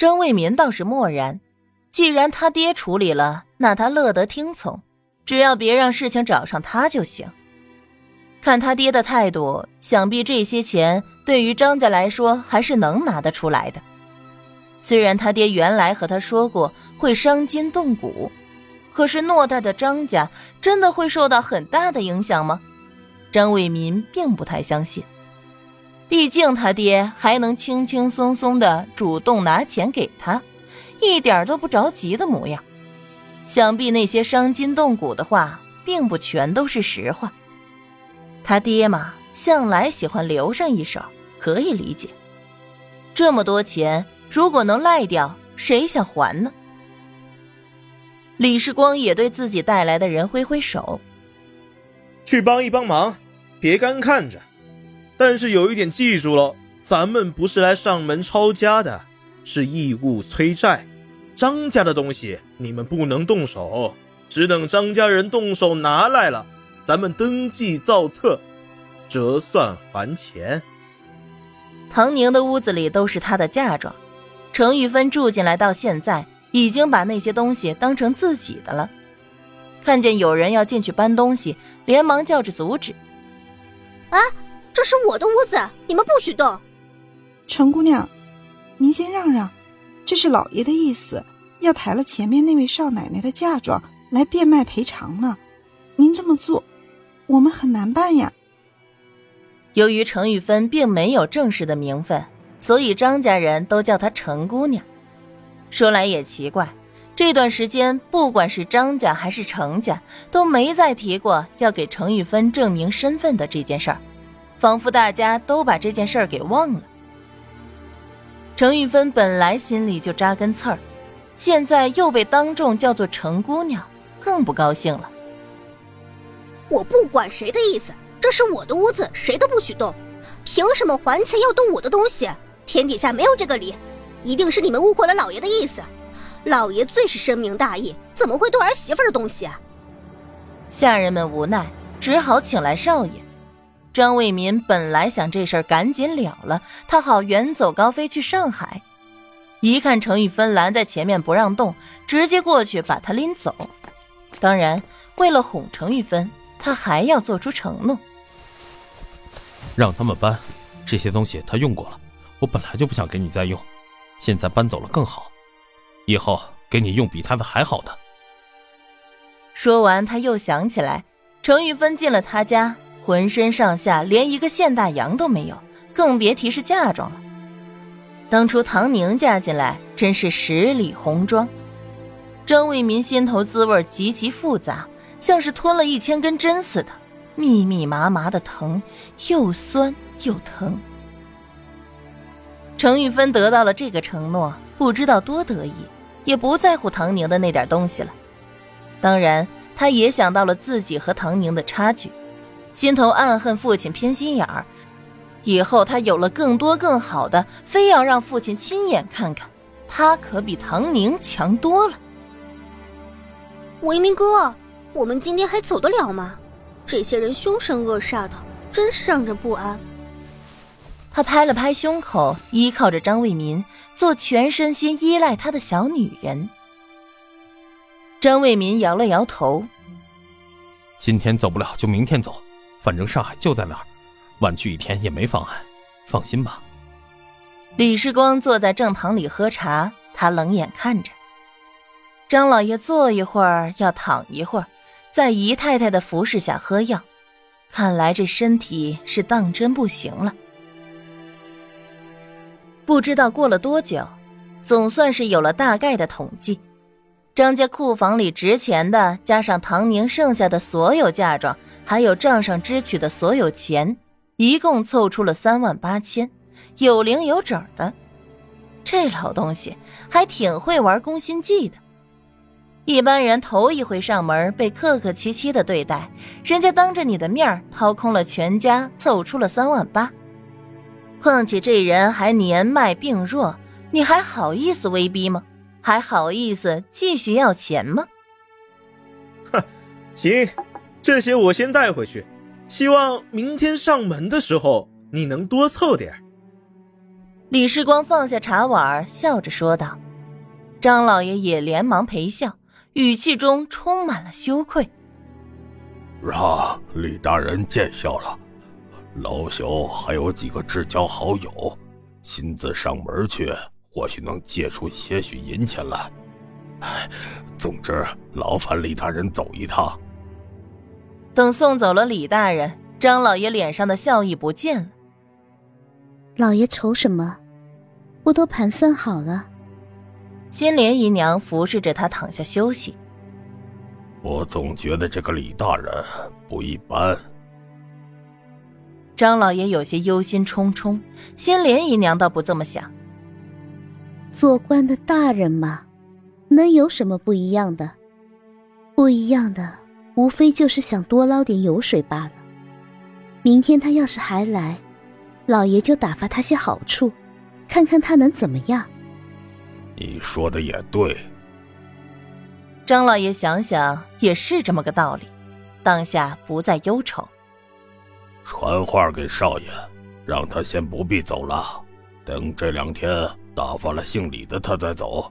张卫民倒是默然，既然他爹处理了，那他乐得听从，只要别让事情找上他就行。看他爹的态度，想必这些钱对于张家来说还是能拿得出来的。虽然他爹原来和他说过会伤筋动骨，可是偌大的张家真的会受到很大的影响吗？张卫民并不太相信。毕竟他爹还能轻轻松松的主动拿钱给他，一点都不着急的模样。想必那些伤筋动骨的话，并不全都是实话。他爹嘛，向来喜欢留上一手，可以理解。这么多钱，如果能赖掉，谁想还呢？李世光也对自己带来的人挥挥手：“去帮一帮忙，别干看着。但是有一点记住了，咱们不是来上门抄家的，是义务催债。张家的东西你们不能动手，只等张家人动手拿来了。”咱们登记造册，折算还钱。唐宁的屋子里都是她的嫁妆，程玉芬住进来到现在，已经把那些东西当成自己的了。看见有人要进去搬东西，连忙叫着阻止：“啊，这是我的屋子，你们不许动！”程姑娘，您先让让，这是老爷的意思，要抬了前面那位少奶奶的嫁妆来变卖赔偿呢。您这么做。我们很难办呀。由于程玉芬并没有正式的名分，所以张家人都叫她程姑娘。说来也奇怪，这段时间不管是张家还是程家，都没再提过要给程玉芬证明身份的这件事儿，仿佛大家都把这件事儿给忘了。程玉芬本来心里就扎根刺儿，现在又被当众叫做程姑娘，更不高兴了。我不管谁的意思，这是我的屋子，谁都不许动。凭什么还钱要动我的东西？天底下没有这个理，一定是你们误会了老爷的意思。老爷最是深明大义，怎么会动儿媳妇的东西啊？下人们无奈，只好请来少爷。张卫民本来想这事儿赶紧了了，他好远走高飞去上海。一看程玉芬拦在前面不让动，直接过去把她拎走。当然，为了哄程玉芬。他还要做出承诺，让他们搬这些东西，他用过了。我本来就不想给你再用，现在搬走了更好，以后给你用比他的还好的。说完，他又想起来，程玉芬进了他家，浑身上下连一个现大洋都没有，更别提是嫁妆了。当初唐宁嫁进来，真是十里红妆。张卫民心头滋味极其复杂。像是吞了一千根针似的，密密麻麻的疼，又酸又疼。程玉芬得到了这个承诺，不知道多得意，也不在乎唐宁的那点东西了。当然，她也想到了自己和唐宁的差距，心头暗恨父亲偏心眼儿。以后他有了更多更好的，非要让父亲亲眼看看，他可比唐宁强多了。维明哥。我们今天还走得了吗？这些人凶神恶煞的，真是让人不安。他拍了拍胸口，依靠着张卫民，做全身心依赖他的小女人。张卫民摇了摇头：“今天走不了，就明天走，反正上海就在那儿，晚去一天也没妨碍。放心吧。”李世光坐在正堂里喝茶，他冷眼看着张老爷坐一会儿，要躺一会儿。在姨太太的服侍下喝药，看来这身体是当真不行了。不知道过了多久，总算是有了大概的统计。张家库房里值钱的，加上唐宁剩下的所有嫁妆，还有账上支取的所有钱，一共凑出了三万八千，有零有整的。这老东西还挺会玩攻心计的。一般人头一回上门被客客气气的对待，人家当着你的面掏空了全家，凑出了三万八。况且这人还年迈病弱，你还好意思威逼吗？还好意思继续要钱吗？哼，行，这些我先带回去，希望明天上门的时候你能多凑点。李世光放下茶碗，笑着说道。张老爷也连忙陪笑，语气中充满了羞愧。让李大人见笑了，老朽还有几个至交好友，亲自上门去，或许能借出些许银钱来。总之，劳烦李大人走一趟。等送走了李大人，张老爷脸上的笑意不见了。老爷愁什么？我都盘算好了。新莲姨娘服侍着他躺下休息。我总觉得这个李大人不一般。张老爷有些忧心忡忡，新莲姨娘倒不这么想。做官的大人嘛，能有什么不一样的？不一样的，无非就是想多捞点油水罢了。明天他要是还来，老爷就打发他些好处，看看他能怎么样。你说的也对，张老爷想想也是这么个道理，当下不再忧愁。传话给少爷，让他先不必走了，等这两天打发了姓李的，他再走。